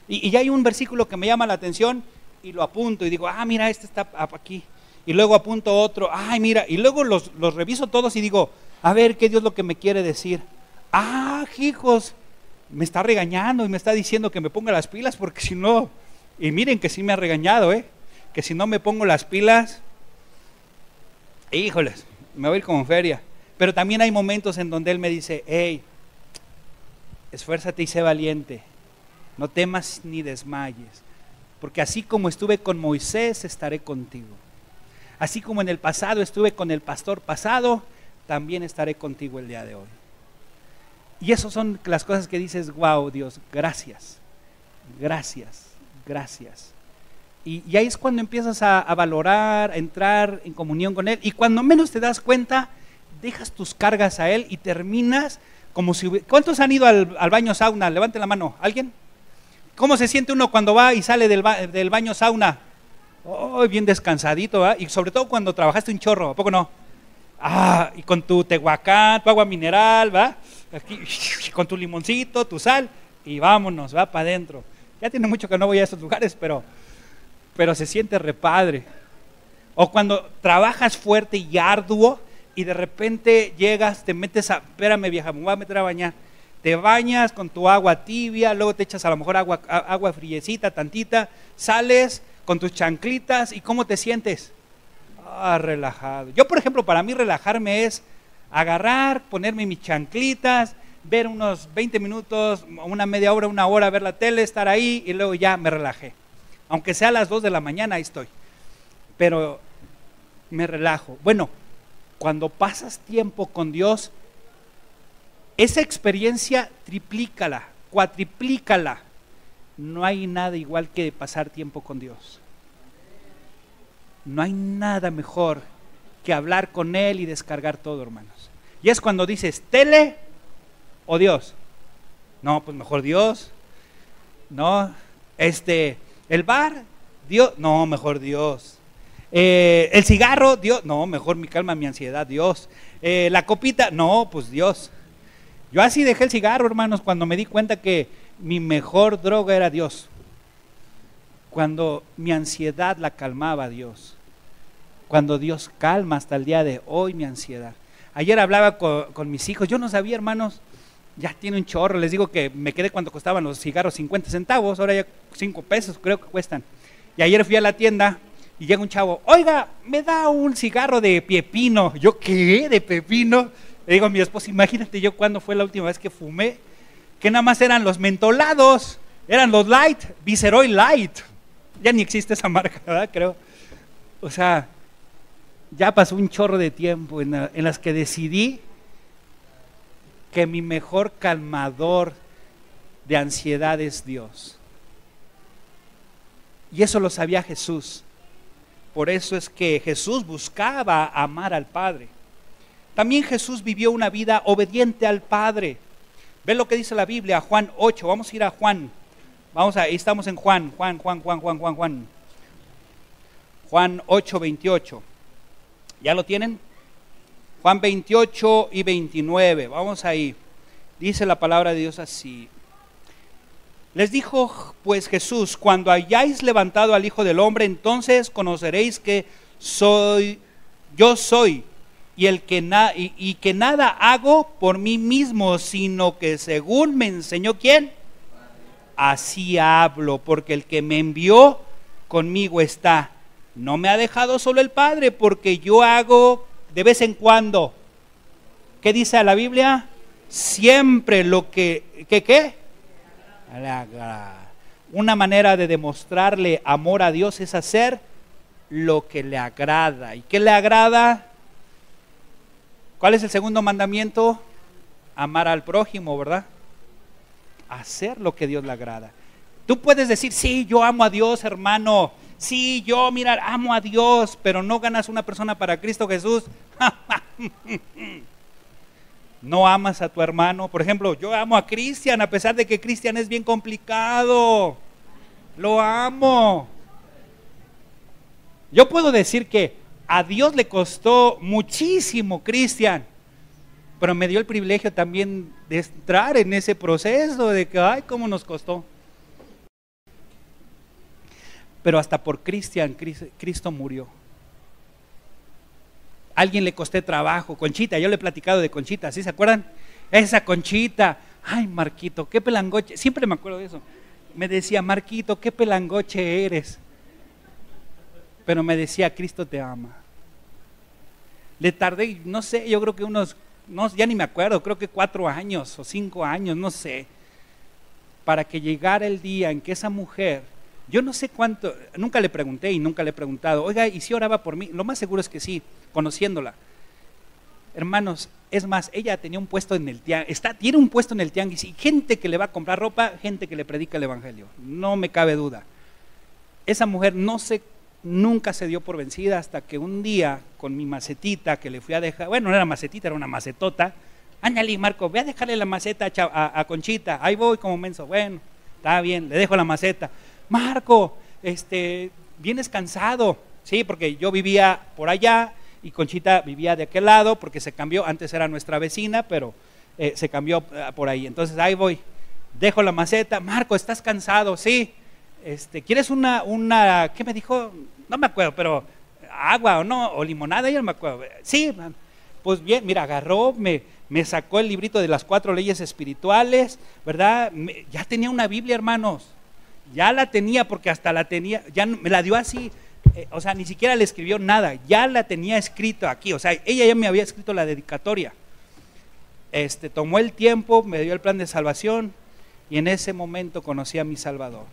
Speaker 1: Y, ya hay un versículo que me llama la atención y lo apunto y digo, ah, mira, este está aquí. Y luego apunto otro, ay, mira, y luego los, los reviso todos y digo, a ver, ¿qué Dios lo que me quiere decir? Ah, hijos, me está regañando y me está diciendo que me ponga las pilas porque si no, y miren que sí me ha regañado, ¿eh? Que si no me pongo las pilas, híjoles, me voy a ir como feria. Pero también hay momentos en donde Él me dice, hey, esfuérzate y sé valiente, no temas ni desmayes, porque así como estuve con Moisés, estaré contigo. Así como en el pasado estuve con el pastor pasado, también estaré contigo el día de hoy. Y esas son las cosas que dices, wow, Dios, gracias, gracias, gracias. Y, ahí es cuando empiezas a, valorar, a entrar en comunión con Él. Y cuando menos te das cuenta, dejas tus cargas a Él y terminas como si... ¿Cuántos han ido al, baño sauna? Levanten la mano. ¿Alguien? ¿Cómo se siente uno cuando va y sale del, baño sauna? Oh, bien descansadito. Y sobre todo cuando trabajaste un chorro, ¿a poco no? Ah, y con tu tehuacán, tu agua mineral, ¿va? Aquí, con tu limoncito, tu sal, y vámonos, va para adentro. Ya tiene mucho que no voy a esos lugares, pero, pero se siente repadre. O cuando trabajas fuerte y arduo y de repente llegas, te metes a, espérame vieja, me voy a meter a bañar. Te bañas con tu agua tibia, luego te echas a lo mejor agua, agua friecita, tantita, sales con tus chanclitas y ¿cómo te sientes? Ah, relajado. Yo, por ejemplo, para mí relajarme es agarrar, ponerme mis chanclitas, ver unos 20 minutos, una media hora, una hora, ver la tele, estar ahí y luego ya me relajé. Aunque sea a las 2 de la mañana, ahí estoy. Pero me relajo. Bueno, cuando pasas tiempo con Dios, esa experiencia triplícala, cuatriplícala. No hay nada igual que pasar tiempo con Dios. No hay nada mejor que hablar con Él y descargar todo, hermanos. Y es cuando dices, tele o Dios. No, pues mejor Dios. No, este, el bar, Dios. No, mejor Dios. Eh, el cigarro, Dios. No, mejor mi calma, mi ansiedad, Dios. Eh, la copita, no, pues Dios. Yo así dejé el cigarro, hermanos, cuando me di cuenta que mi mejor droga era Dios. Cuando mi ansiedad la calmaba Dios cuando Dios calma hasta el día de hoy mi ansiedad. Ayer hablaba con, mis hijos, yo no sabía, hermanos, ya tiene un chorro, les digo que me quedé cuando costaban los cigarros 50 centavos, ahora ya 5 pesos creo que cuestan. Y ayer fui a la tienda y llega un chavo, oiga, me da un cigarro de pepino. Yo, ¿qué? ¿De pepino? Le digo a mi esposa, imagínate yo cuando fue la última vez que fumé, que nada más eran los mentolados, eran los light, Viceroy Light. Ya ni existe esa marca, ¿verdad? Creo. O sea, ya pasó un chorro de tiempo en, las que decidí que mi mejor calmador de ansiedad es Dios. Y eso lo sabía Jesús. Por eso es que Jesús buscaba amar al Padre. También Jesús vivió una vida obediente al Padre. Ve lo que dice la Biblia, Juan 8. Vamos a ir a Juan. Vamos a, ahí estamos en Juan, Juan, Juan, Juan, Juan, Juan, Juan. Juan 8, 28. ¿Ya lo tienen? Juan 28 y 29. Vamos ahí. Dice la palabra de Dios así. Les dijo pues Jesús, cuando hayáis levantado al Hijo del Hombre, entonces conoceréis que soy, yo soy, y, el que y, y que nada hago por mí mismo, sino que según me enseñó quién, así hablo, porque el que me envió conmigo está. No me ha dejado solo el Padre porque yo hago de vez en cuando. ¿Qué dice la Biblia? Siempre lo que, ¿qué qué? Una manera de demostrarle amor a Dios es hacer lo que le agrada. ¿Y qué le agrada? ¿Cuál es el segundo mandamiento? Amar al prójimo, ¿verdad? Hacer lo que Dios le agrada. Tú puedes decir, sí, yo amo a Dios, hermano sí, yo, mira, amo a Dios, pero no ganas una persona para Cristo Jesús, no amas a tu hermano. Por ejemplo, yo amo a Cristian, a pesar de que Cristian es bien complicado. Lo amo. Yo puedo decir que A Dios le costó muchísimo, Cristian, pero me dio el privilegio también de entrar en ese proceso de que, ay, cómo nos costó. Pero hasta por Cristian, Cristo murió. alguien le costé trabajo, Conchita, yo le he platicado de Conchita, ¿sí se acuerdan? Esa Conchita, ay Marquito, qué pelangoche, siempre me acuerdo de eso. Me decía, Marquito, qué pelangoche eres. Pero me decía, Cristo te ama. Le tardé, no sé, yo creo que unos, no, ya ni me acuerdo, creo que cuatro años o cinco años, no sé, para que llegara el día en que esa mujer, yo no sé cuánto, nunca le pregunté y nunca le he preguntado, oiga, ¿y si oraba por mí? Lo más seguro es que sí, conociéndola. Hermanos, es más, ella tenía un puesto en el tianguis, está, tiene un puesto en el tianguis y gente que le va a comprar ropa, gente que le predica el evangelio, no me cabe duda. Esa mujer no se, nunca se dio por vencida hasta que un día con mi macetita que le fui a dejar, bueno, no era macetita, era una macetota. Ándale, Marco, voy a dejarle la maceta a, a, Conchita. Ahí voy como menso. Bueno, está bien, le dejo la maceta. Marco, este, vienes cansado. Sí, porque yo vivía por allá y Conchita vivía de aquel lado porque se cambió, antes era nuestra vecina, pero eh, se cambió eh, por ahí. Entonces ahí voy, dejo la maceta, Marco, ¿estás cansado? Sí. Este, ¿Quieres una, una, qué me dijo? No me acuerdo, pero agua o no, o limonada, yo no me acuerdo. Sí, pues bien, mira, agarró, me, me sacó el librito de las cuatro leyes espirituales, ¿verdad? ya tenía una Biblia, hermanos. Ya la tenía porque hasta la tenía, ya me la dio así eh, o sea, ni siquiera le escribió nada, ya la tenía escrito aquí, o sea, ella ya me había escrito la dedicatoria. Este, tomó el tiempo, me dio el plan de salvación y en ese momento conocí a mi Salvador,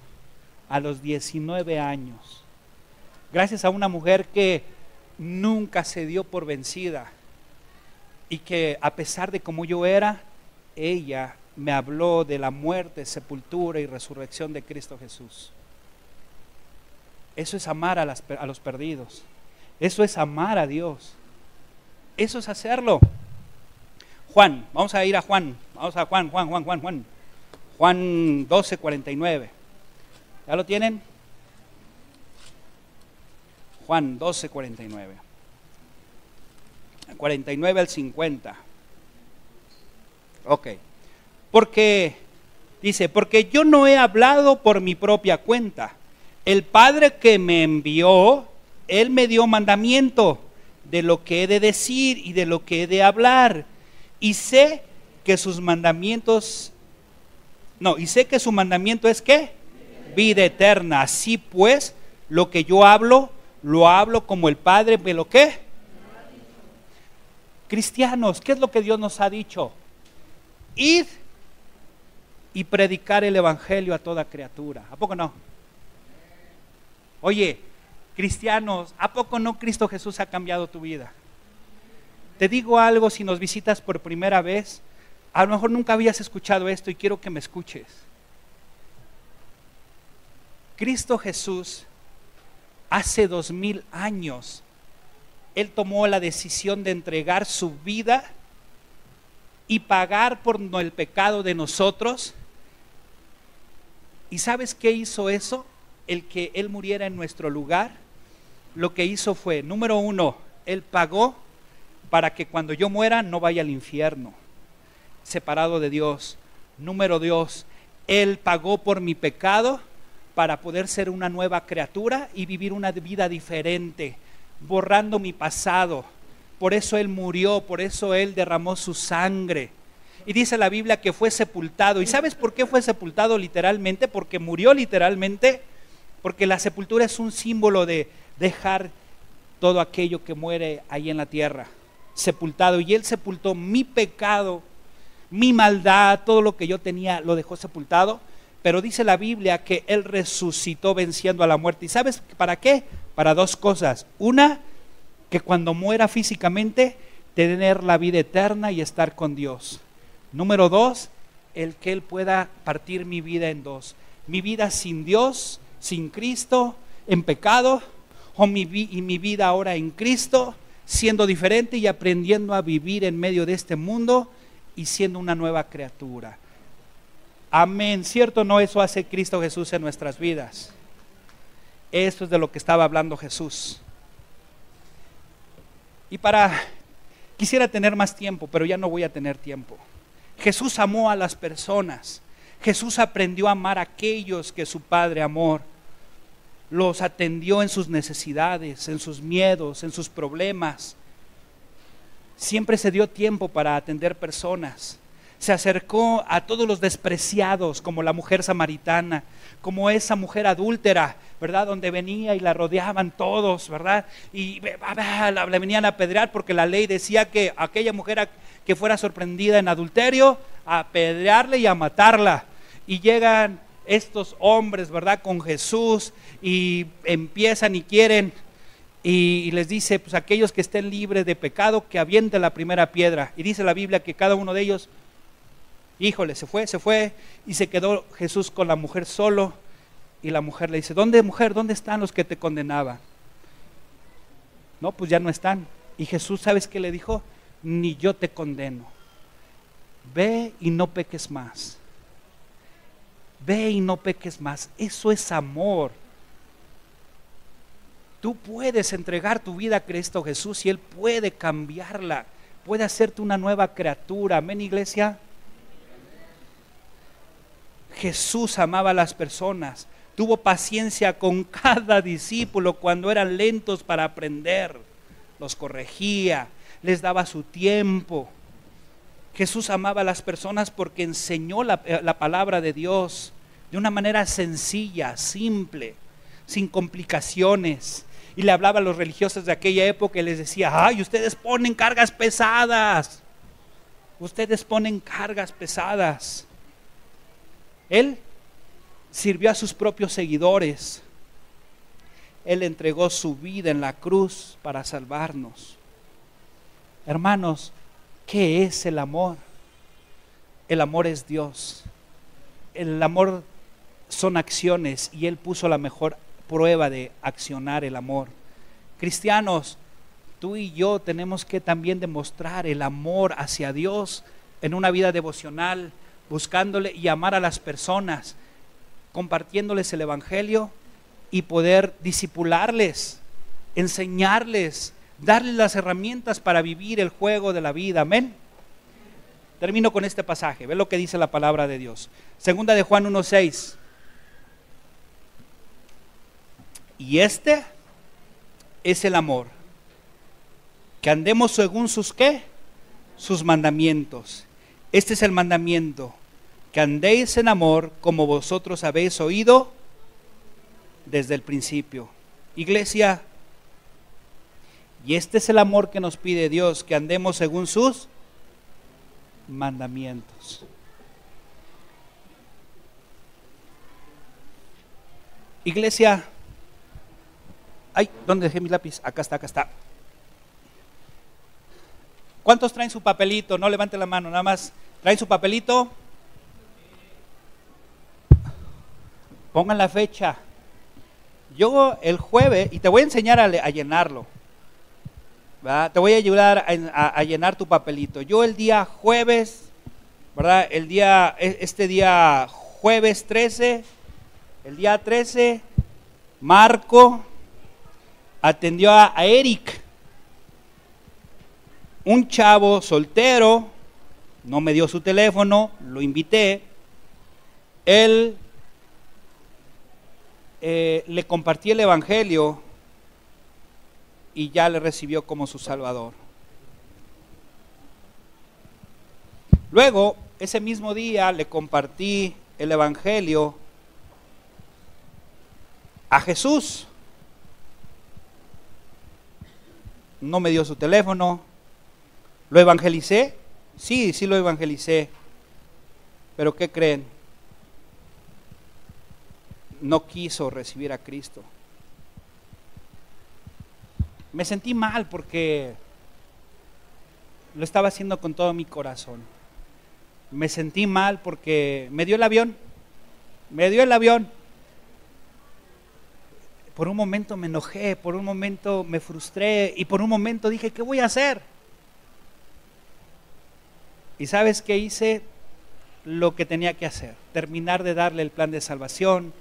Speaker 1: a los 19 años. Gracias a una mujer que nunca se dio por vencida y que a pesar de cómo yo era, ella me habló de la muerte, sepultura y resurrección de Cristo Jesús. Eso es amar a, los perdidos. Eso es amar a Dios. Eso es hacerlo. Juan, vamos a ir a Juan. Vamos a Juan, Juan, Juan, Juan, Juan. Juan 12, 49. ¿Ya lo tienen? Juan 12, 49. 49 al 50. Ok. Porque, dice, porque yo no he hablado por mi propia cuenta el Padre que me envió, Él me dio mandamiento de lo que he de decir y de lo que he de hablar. Y sé que sus mandamientos, no, y sé que su mandamiento es qué? Vida eterna. Así pues, lo que yo hablo, lo hablo como el Padre me lo que. Cristianos, ¿qué es lo que Dios nos ha dicho? Id y predicar el Evangelio a toda criatura. ¿A poco no? Oye, cristianos, ¿a poco no Cristo Jesús ha cambiado tu vida? Te digo algo si nos visitas por primera vez, a lo mejor nunca habías escuchado esto y quiero que me escuches. Cristo Jesús, hace dos mil años, Él tomó la decisión de entregar su vida y pagar por el pecado de nosotros. ¿Y sabes qué hizo eso? el que Él muriera en nuestro lugar, lo que hizo fue, número uno, Él pagó para que cuando yo muera no vaya al infierno, separado de Dios. Número dos, Él pagó por mi pecado para poder ser una nueva criatura y vivir una vida diferente, borrando mi pasado. Por eso Él murió, por eso Él derramó su sangre. Y dice la Biblia que fue sepultado. ¿Y sabes por qué fue sepultado literalmente? Porque murió literalmente porque la sepultura es un símbolo de dejar todo aquello que muere ahí en la tierra, sepultado. Y Él sepultó mi pecado, mi maldad, todo lo que yo tenía, lo dejó sepultado. Pero dice la Biblia que Él resucitó venciendo a la muerte. ¿Y sabes para qué? Para dos cosas. Una, que cuando muera físicamente, tener la vida eterna y estar con Dios. Número dos, el que Él pueda partir mi vida en dos. Mi vida sin Dios sin Cristo, en pecado, o mi, y mi vida ahora en Cristo, siendo diferente y aprendiendo a vivir en medio de este mundo y siendo una nueva criatura. Amén. ¿Cierto no eso hace Cristo Jesús en nuestras vidas? Esto es de lo que estaba hablando Jesús. Y para, quisiera tener más tiempo, pero ya no voy a tener tiempo. Jesús amó a las personas. Jesús aprendió a amar a aquellos que su Padre amó. Los atendió en sus necesidades, en sus miedos, en sus problemas. Siempre se dio tiempo para atender personas se acercó a todos los despreciados, como la mujer samaritana, como esa mujer adúltera, ¿verdad? Donde venía y la rodeaban todos, ¿verdad? Y la, venían a apedrear porque la ley decía que aquella mujer que fuera sorprendida en adulterio, a apedrearle y a matarla. Y llegan estos hombres, ¿verdad? Con Jesús y empiezan y quieren y les dice, pues aquellos que estén libres de pecado, que avienten la primera piedra. Y dice la Biblia que cada uno de ellos Híjole, se fue, se fue y se quedó Jesús con la mujer solo y la mujer le dice, ¿dónde mujer? ¿Dónde están los que te condenaban? No, pues ya no están. Y Jesús, ¿sabes qué le dijo? Ni yo te condeno. Ve y no peques más. Ve y no peques más. Eso es amor. Tú puedes entregar tu vida a Cristo Jesús y Él puede cambiarla. Puede hacerte una nueva criatura. Amén, iglesia. Jesús amaba a las personas, tuvo paciencia con cada discípulo cuando eran lentos para aprender, los corregía, les daba su tiempo. Jesús amaba a las personas porque enseñó la, eh, la, palabra de Dios de una manera sencilla, simple, sin complicaciones. Y le hablaba a los religiosos de aquella época y les decía, ay, ustedes ponen cargas pesadas. Ustedes ponen cargas pesadas. Él sirvió a sus propios seguidores. Él entregó su vida en la cruz para salvarnos. Hermanos, ¿qué es el amor? El amor es Dios. El amor son acciones y Él puso la mejor prueba de accionar el amor. Cristianos, tú y yo tenemos que también demostrar el amor hacia Dios en una vida devocional, buscándole y amar a las personas, compartiéndoles el Evangelio y poder disipularles, enseñarles, darles las herramientas para vivir el juego de la vida. Amén. Termino con este pasaje. Ve lo que dice la palabra de Dios. Segunda de Juan 1.6. Y este es el amor. Que andemos según sus qué? Sus mandamientos. Este es el mandamiento, que andéis en amor como vosotros habéis oído desde el principio. Iglesia, y este es el amor que nos pide Dios, que andemos según sus mandamientos. Iglesia, ay, ¿dónde dejé mi lápiz? Acá está, acá está. ¿Cuántos traen su papelito? No levante la mano, nada más ¿Traen su papelito? Pongan la fecha. Yo el jueves, y te voy a enseñar a, llenarlo. Te voy a ayudar a, llenar tu papelito. Yo el día jueves, ¿verdad? El día, e, este día jueves 13, el día 13, Marco atendió a Eric, un chavo soltero, no me dio su teléfono, lo invité, él eh, le compartí el Evangelio y ya le recibió como su Salvador. Luego, ese mismo día le compartí el Evangelio a Jesús. No me dio su teléfono, lo evangelicé Sí, sí lo evangelicé. Pero ¿qué creen? No quiso recibir a Cristo. Me sentí mal porque lo estaba haciendo con todo mi corazón. Me sentí mal porque me dio el avión. Me dio el avión. Por un momento me enojé, por un momento me frustré y por un momento dije, ¿qué voy a hacer? ¿Y sabes qué hice? Lo que tenía que hacer, terminar de darle el plan de salvación,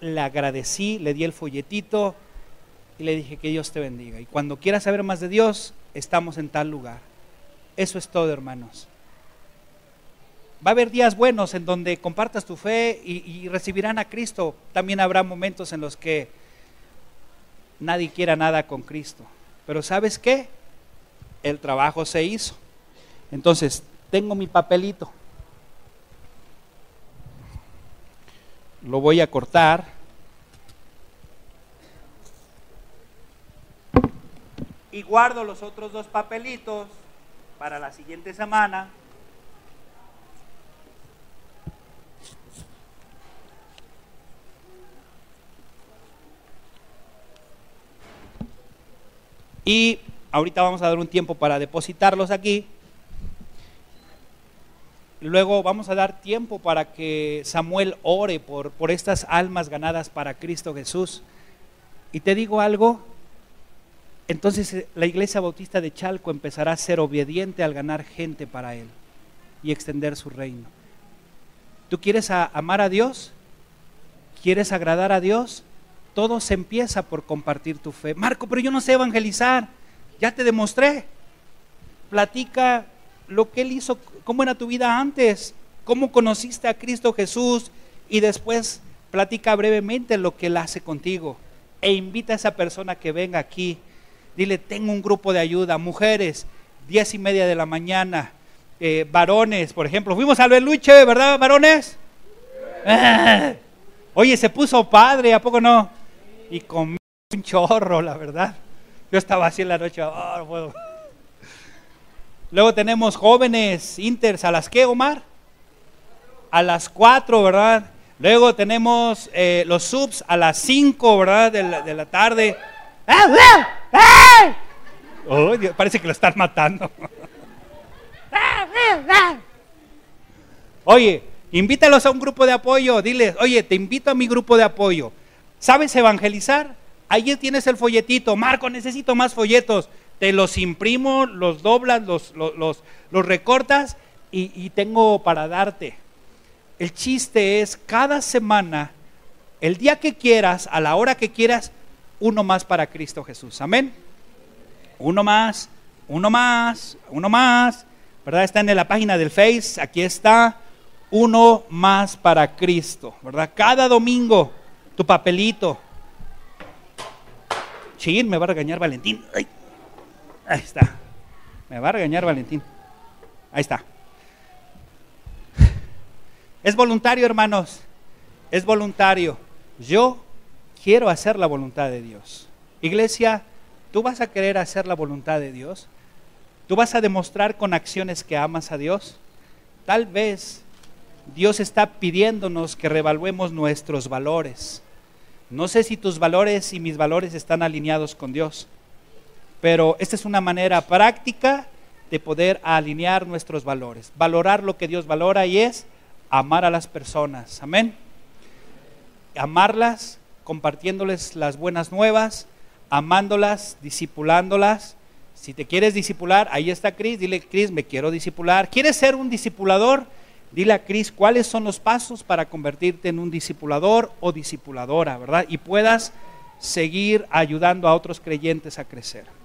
Speaker 1: le agradecí, le di el folletito y le dije que Dios te bendiga. Y cuando quieras saber más de Dios, estamos en tal lugar. Eso es todo, hermanos. Va a haber días buenos en donde compartas tu fe y, recibirán a Cristo. También habrá momentos en los que nadie quiera nada con Cristo. Pero ¿sabes qué? El trabajo se hizo. Entonces, tengo mi papelito. Lo voy a cortar. Y guardo los otros dos papelitos para la siguiente semana. Y ahorita vamos a dar un tiempo para depositarlos aquí. Luego vamos a dar tiempo para que Samuel ore por, por estas almas ganadas para Cristo Jesús. Y te digo algo, entonces eh, la iglesia bautista de Chalco empezará a ser obediente al ganar gente para Él y extender su reino. ¿Tú quieres amar a Dios? ¿Quieres agradar a Dios? Todo se empieza por compartir tu fe. Marco, pero yo no sé evangelizar. Ya te demostré. Platica lo que Él hizo, cómo era tu vida antes, cómo conociste a Cristo Jesús y después platica brevemente lo que Él hace contigo. E invita a esa persona que venga aquí. Dile, tengo un grupo de ayuda. Mujeres, diez y media de la mañana. Eh, varones, por ejemplo. Fuimos al Beluche, ¿verdad, varones? Oye, se puso padre, ¿a poco no? y comí un chorro, la verdad. Yo estaba así en la noche, oh, Luego tenemos jóvenes inters, ¿a las qué, Omar? A las cuatro, ¿verdad? Luego tenemos eh, los subs a las cinco, ¿verdad? De la, tarde. Oh, parece que lo están matando. Oye, invítalos a un grupo de apoyo. Diles, oye, te invito a mi grupo de apoyo. ¿Sabes evangelizar? Ahí tienes el folletito. Marco, necesito más folletos. Te los imprimo, los doblas, los, los, recortas y, y tengo para darte. El chiste es cada semana, el día que quieras, a la hora que quieras, uno más para Cristo Jesús. Amén. Uno más, uno más, uno más. ¿Verdad? Está en la página del Face. Aquí está. Uno más para Cristo. ¿Verdad? Cada domingo tu papelito. Chin, me va a regañar Valentín. Ahí está. Me va a regañar Valentín. Ahí está. Es voluntario, hermanos. Es voluntario. Yo quiero hacer la voluntad de Dios. Iglesia, ¿tú vas a querer hacer la voluntad de Dios? ¿Tú vas a demostrar con acciones que amas a Dios? Tal vez Dios está pidiéndonos que revaluemos nuestros valores. No sé si tus valores y mis valores están alineados con Dios, pero esta es una manera práctica de poder alinear nuestros valores, valorar lo que Dios valora y es amar a las personas. Amén. Amarlas, compartiéndoles las buenas nuevas, amándolas, discipulándolas. Si te quieres disipular, ahí está Cris, dile, Cris, me quiero disipular. ¿Quieres ser un discipulador? Dile a Cris cuáles son los pasos para convertirte en un discipulador o discipuladora, ¿verdad? Y puedas seguir ayudando a otros creyentes a crecer.